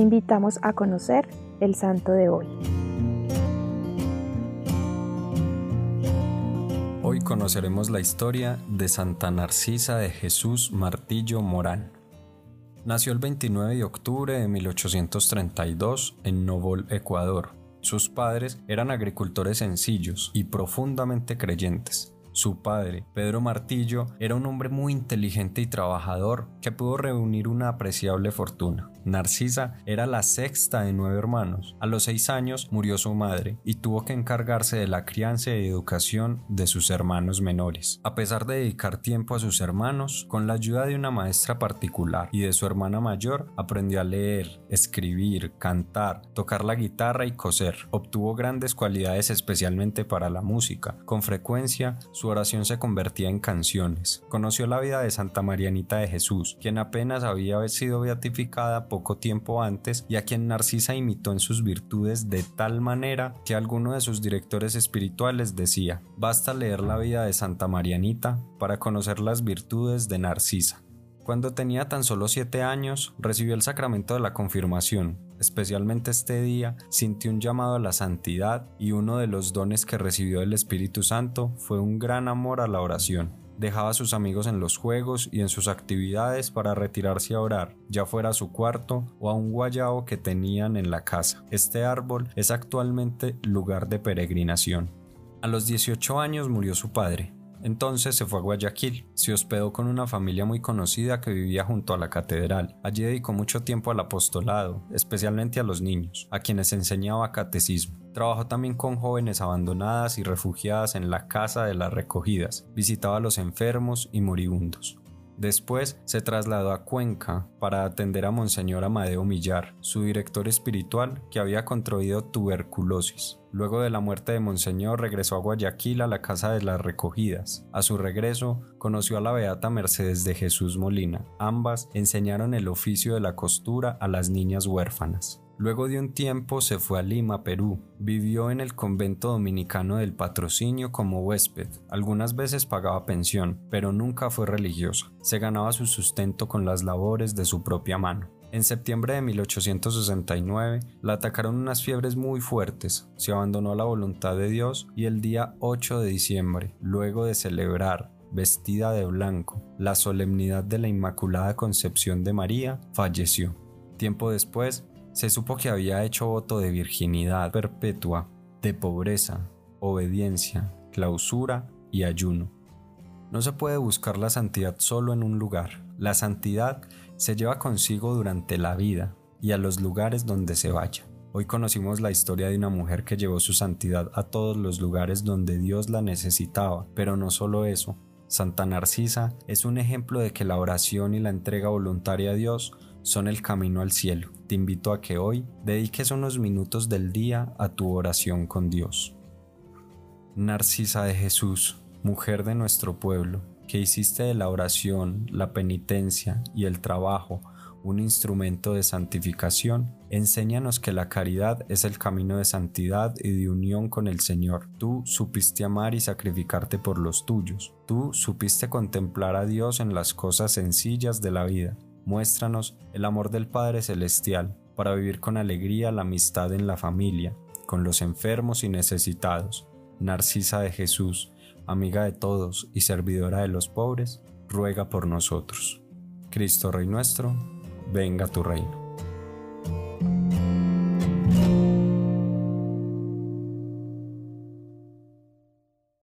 invitamos a conocer el santo de hoy. Hoy conoceremos la historia de Santa Narcisa de Jesús Martillo Morán. Nació el 29 de octubre de 1832 en Novol, Ecuador. Sus padres eran agricultores sencillos y profundamente creyentes. Su padre, Pedro Martillo, era un hombre muy inteligente y trabajador que pudo reunir una apreciable fortuna. Narcisa era la sexta de nueve hermanos. A los seis años murió su madre y tuvo que encargarse de la crianza y educación de sus hermanos menores. A pesar de dedicar tiempo a sus hermanos, con la ayuda de una maestra particular y de su hermana mayor, aprendió a leer, escribir, cantar, tocar la guitarra y coser. Obtuvo grandes cualidades especialmente para la música. Con frecuencia, su oración se convertía en canciones. Conoció la vida de Santa Marianita de Jesús, quien apenas había sido beatificada poco tiempo antes y a quien Narcisa imitó en sus virtudes de tal manera que alguno de sus directores espirituales decía, basta leer la vida de Santa Marianita para conocer las virtudes de Narcisa. Cuando tenía tan solo siete años, recibió el sacramento de la confirmación. Especialmente este día, sintió un llamado a la santidad y uno de los dones que recibió del Espíritu Santo fue un gran amor a la oración dejaba a sus amigos en los juegos y en sus actividades para retirarse a orar, ya fuera a su cuarto o a un guayabo que tenían en la casa. Este árbol es actualmente lugar de peregrinación. A los 18 años murió su padre, entonces se fue a Guayaquil, se hospedó con una familia muy conocida que vivía junto a la catedral. Allí dedicó mucho tiempo al apostolado, especialmente a los niños, a quienes enseñaba catecismo. Trabajó también con jóvenes abandonadas y refugiadas en la Casa de las Recogidas, visitaba a los enfermos y moribundos. Después se trasladó a Cuenca para atender a Monseñor Amadeo Millar, su director espiritual que había contraído tuberculosis. Luego de la muerte de Monseñor regresó a Guayaquil a la Casa de las Recogidas. A su regreso conoció a la beata Mercedes de Jesús Molina. Ambas enseñaron el oficio de la costura a las niñas huérfanas. Luego de un tiempo se fue a Lima, Perú. Vivió en el convento dominicano del patrocinio como huésped. Algunas veces pagaba pensión, pero nunca fue religiosa. Se ganaba su sustento con las labores de su propia mano. En septiembre de 1869 la atacaron unas fiebres muy fuertes, se abandonó la voluntad de Dios y el día 8 de diciembre, luego de celebrar, vestida de blanco, la solemnidad de la Inmaculada Concepción de María, falleció. Tiempo después, se supo que había hecho voto de virginidad perpetua, de pobreza, obediencia, clausura y ayuno. No se puede buscar la santidad solo en un lugar. La santidad se lleva consigo durante la vida y a los lugares donde se vaya. Hoy conocimos la historia de una mujer que llevó su santidad a todos los lugares donde Dios la necesitaba, pero no solo eso. Santa Narcisa es un ejemplo de que la oración y la entrega voluntaria a Dios son el camino al cielo. Te invito a que hoy dediques unos minutos del día a tu oración con Dios. Narcisa de Jesús, mujer de nuestro pueblo, que hiciste de la oración, la penitencia y el trabajo un instrumento de santificación, enséñanos que la caridad es el camino de santidad y de unión con el Señor. Tú supiste amar y sacrificarte por los tuyos. Tú supiste contemplar a Dios en las cosas sencillas de la vida. Muéstranos el amor del Padre Celestial para vivir con alegría la amistad en la familia, con los enfermos y necesitados. Narcisa de Jesús, amiga de todos y servidora de los pobres, ruega por nosotros. Cristo Rey nuestro, venga tu reino.